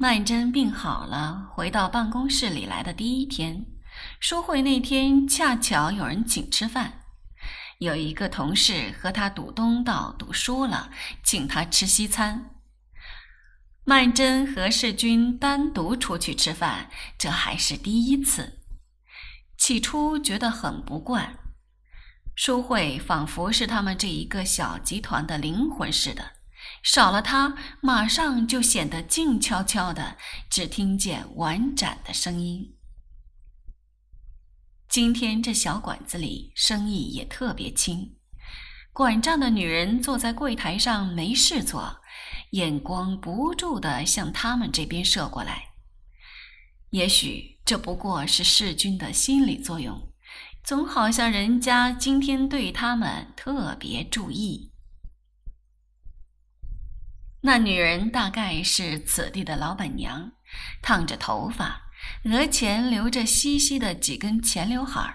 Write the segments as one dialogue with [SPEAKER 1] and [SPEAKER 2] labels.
[SPEAKER 1] 曼桢病好了，回到办公室里来的第一天，书会那天恰巧有人请吃饭，有一个同事和他赌东道赌输了，请他吃西餐。曼桢和世钧单独出去吃饭，这还是第一次。起初觉得很不惯，书慧仿佛是他们这一个小集团的灵魂似的。少了他，马上就显得静悄悄的，只听见婉转的声音。今天这小馆子里生意也特别轻，管账的女人坐在柜台上没事做，眼光不住的向他们这边射过来。也许这不过是世君的心理作用，总好像人家今天对他们特别注意。那女人大概是此地的老板娘，烫着头发，额前留着稀稀的几根前刘海儿，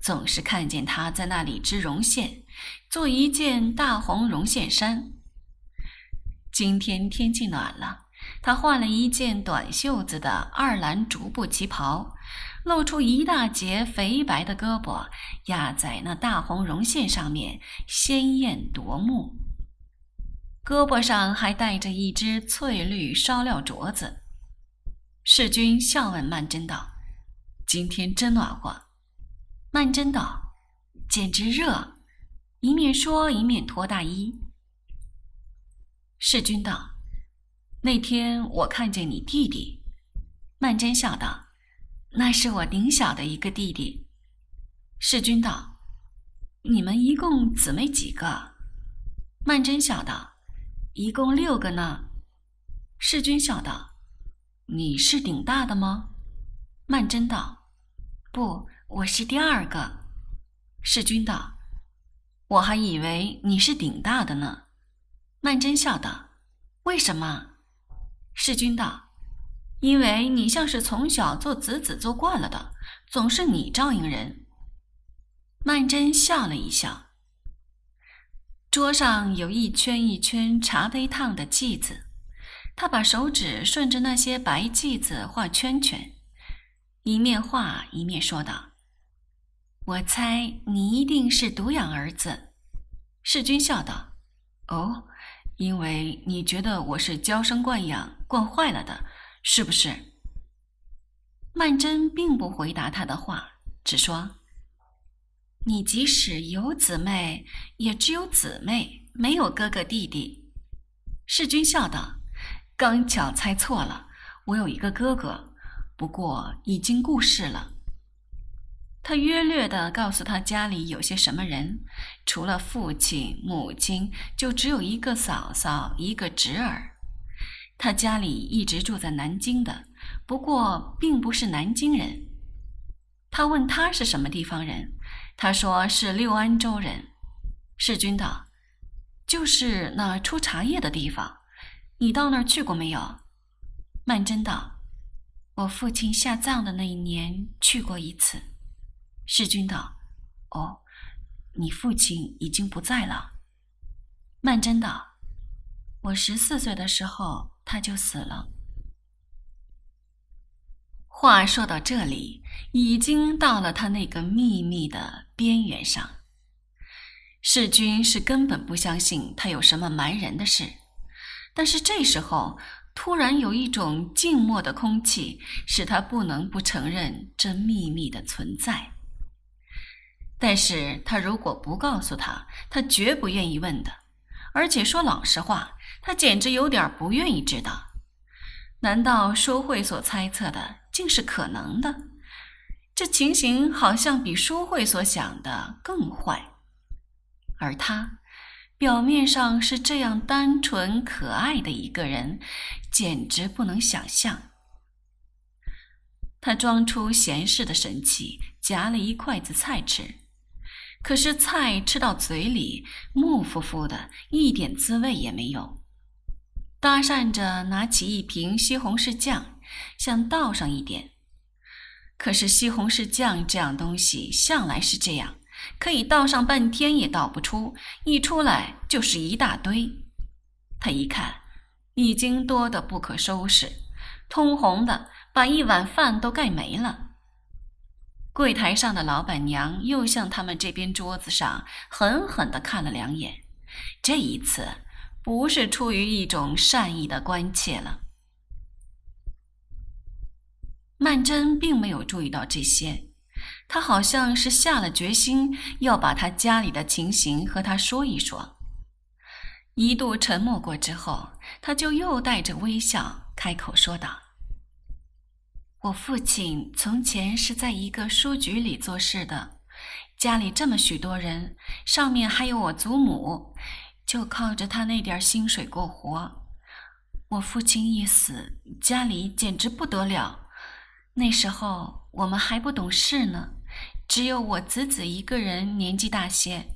[SPEAKER 1] 总是看见她在那里织绒线，做一件大红绒线衫。今天天气暖了，她换了一件短袖子的二蓝竹布旗袍，露出一大截肥白的胳膊，压在那大红绒线上面，鲜艳夺目。胳膊上还戴着一只翠绿烧料镯子。世君笑问曼桢道：“今天真暖和。”曼桢道：“简直热！”一面说一面脱大衣。世君道：“那天我看见你弟弟。”曼桢笑道：“那是我顶小的一个弟弟。”世君道：“你们一共姊妹几个？”曼桢笑道。一共六个呢，世君笑道：“你是顶大的吗？”曼桢道：“不，我是第二个。”世君道：“我还以为你是顶大的呢。”曼桢笑道：“为什么？”世君道：“因为你像是从小做子子做惯了的，总是你照应人。”曼桢笑了一笑。桌上有一圈一圈茶杯烫的剂子，他把手指顺着那些白剂子画圈圈，一面画一面说道：“我猜你一定是独养儿子。”世君笑道：“哦，因为你觉得我是娇生惯养惯坏了的，是不是？”曼桢并不回答他的话，只说。你即使有姊妹，也只有姊妹，没有哥哥弟弟。世君笑道：“刚巧猜错了，我有一个哥哥，不过已经故世了。”他约略地告诉他家里有些什么人，除了父亲、母亲，就只有一个嫂嫂，一个侄儿。他家里一直住在南京的，不过并不是南京人。他问他是什么地方人。他说是六安州人，世君道：“就是那出茶叶的地方，你到那儿去过没有？”曼桢道：“我父亲下葬的那一年去过一次。”世君道：“哦，你父亲已经不在了。”曼桢道：“我十四岁的时候他就死了。”话说到这里，已经到了他那个秘密的边缘上。世君是根本不相信他有什么瞒人的事，但是这时候突然有一种静默的空气，使他不能不承认这秘密的存在。但是他如果不告诉他，他绝不愿意问的。而且说老实话，他简直有点不愿意知道。难道书会所猜测的？竟是可能的，这情形好像比书慧所想的更坏。而他表面上是这样单纯可爱的一个人，简直不能想象。他装出闲适的神气，夹了一筷子菜吃，可是菜吃到嘴里木乎乎的，一点滋味也没有。搭讪着拿起一瓶西红柿酱。想倒上一点，可是西红柿酱这样东西向来是这样，可以倒上半天也倒不出，一出来就是一大堆。他一看，已经多得不可收拾，通红的，把一碗饭都盖没了。柜台上的老板娘又向他们这边桌子上狠狠地看了两眼，这一次不是出于一种善意的关切了。曼桢并没有注意到这些，她好像是下了决心要把她家里的情形和他说一说。一度沉默过之后，他就又带着微笑开口说道：“我父亲从前是在一个书局里做事的，家里这么许多人，上面还有我祖母，就靠着他那点薪水过活。我父亲一死，家里简直不得了。”那时候我们还不懂事呢，只有我子子一个人年纪大些。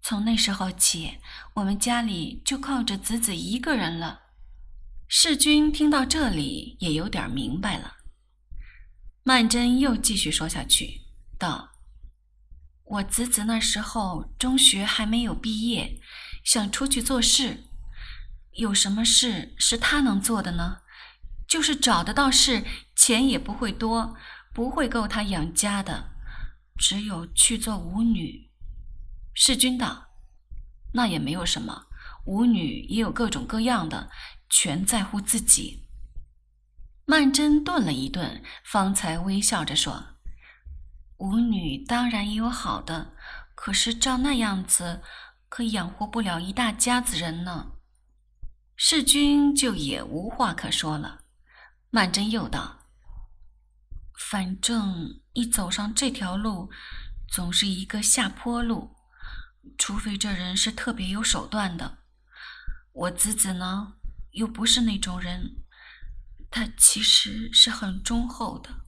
[SPEAKER 1] 从那时候起，我们家里就靠着子子一个人了。世君听到这里也有点明白了。曼桢又继续说下去，道：“我子子那时候中学还没有毕业，想出去做事，有什么事是他能做的呢？”就是找得到事，钱也不会多，不会够他养家的，只有去做舞女。世君道：“那也没有什么，舞女也有各种各样的，全在乎自己。”曼桢顿了一顿，方才微笑着说：“舞女当然也有好的，可是照那样子，可养活不了一大家子人呢。”世君就也无话可说了。曼桢又道：“反正一走上这条路，总是一个下坡路，除非这人是特别有手段的。我子子呢，又不是那种人，他其实是很忠厚的。”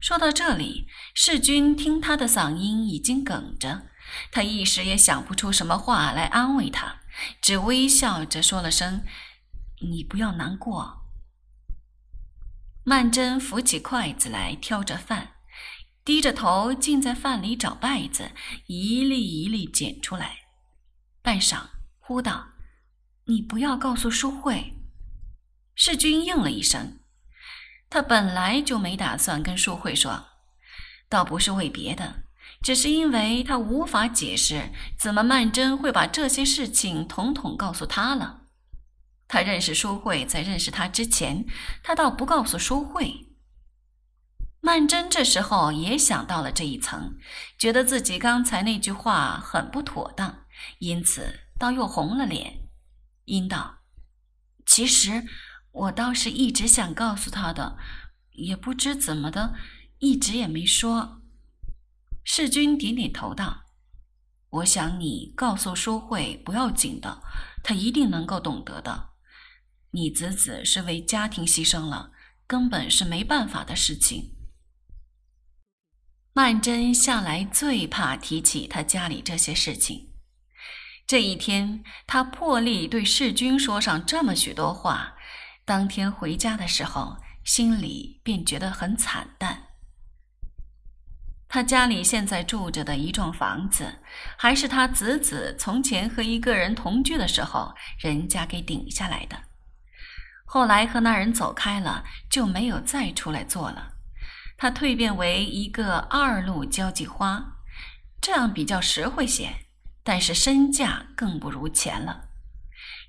[SPEAKER 1] 说到这里，世君听他的嗓音已经哽着，他一时也想不出什么话来安慰他，只微笑着说了声：“你不要难过。”曼桢扶起筷子来挑着饭，低着头竟在饭里找稗子，一粒一粒捡出来。半晌，呼道：“你不要告诉淑慧。”世君应了一声。他本来就没打算跟淑慧说，倒不是为别的，只是因为他无法解释怎么曼桢会把这些事情统统告诉他了。他认识淑慧，在认识他之前，他倒不告诉淑慧。曼桢这时候也想到了这一层，觉得自己刚才那句话很不妥当，因此倒又红了脸，应道：“其实我倒是一直想告诉他的，也不知怎么的，一直也没说。”世君点点头道：“我想你告诉淑慧不要紧的，她一定能够懂得的。”你子子是为家庭牺牲了，根本是没办法的事情。曼桢向来最怕提起他家里这些事情，这一天他破例对世君说上这么许多话，当天回家的时候，心里便觉得很惨淡。他家里现在住着的一幢房子，还是他子子从前和一个人同居的时候，人家给顶下来的。后来和那人走开了，就没有再出来做了。他蜕变为一个二路交际花，这样比较实惠些，但是身价更不如前了。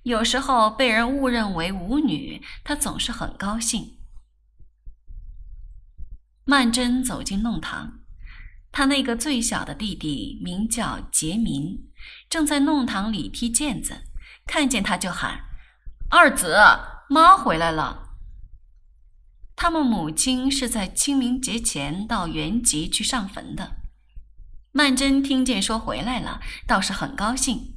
[SPEAKER 1] 有时候被人误认为舞女，他总是很高兴。曼桢走进弄堂，他那个最小的弟弟名叫杰民，正在弄堂里踢毽子，看见他就喊：“二子。”妈回来了。他们母亲是在清明节前到原籍去上坟的。曼桢听见说回来了，倒是很高兴。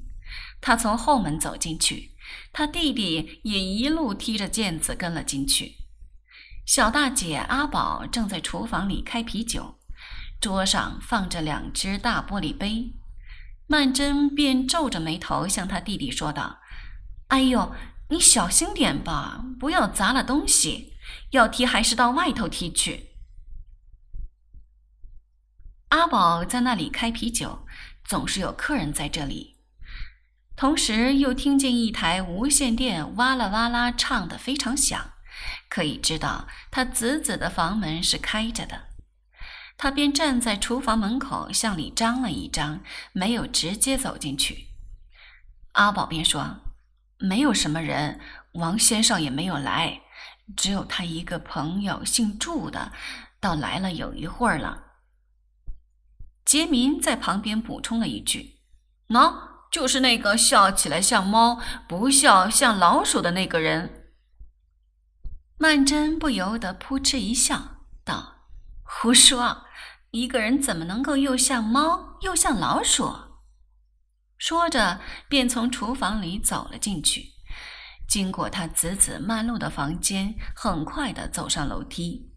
[SPEAKER 1] 他从后门走进去，他弟弟也一路踢着毽子跟了进去。小大姐阿宝正在厨房里开啤酒，桌上放着两只大玻璃杯。曼桢便皱着眉头向他弟弟说道：“哎呦！”你小心点吧，不要砸了东西。要踢还是到外头踢去。阿宝在那里开啤酒，总是有客人在这里。同时又听见一台无线电哇啦哇啦唱得非常响，可以知道他子子的房门是开着的。他便站在厨房门口向里张了一张，没有直接走进去。阿宝便说：“没有什么人，王先生也没有来，只有他一个朋友，姓祝的，倒来了有一会儿了。”杰明在旁边补充了一句：“喏，就是那个笑起来像猫，不笑像老鼠的那个人。”曼桢不由得扑哧一笑，道：“胡说！”一个人怎么能够又像猫又像老鼠？说着，便从厨房里走了进去，经过他子子慢路的房间，很快的走上楼梯。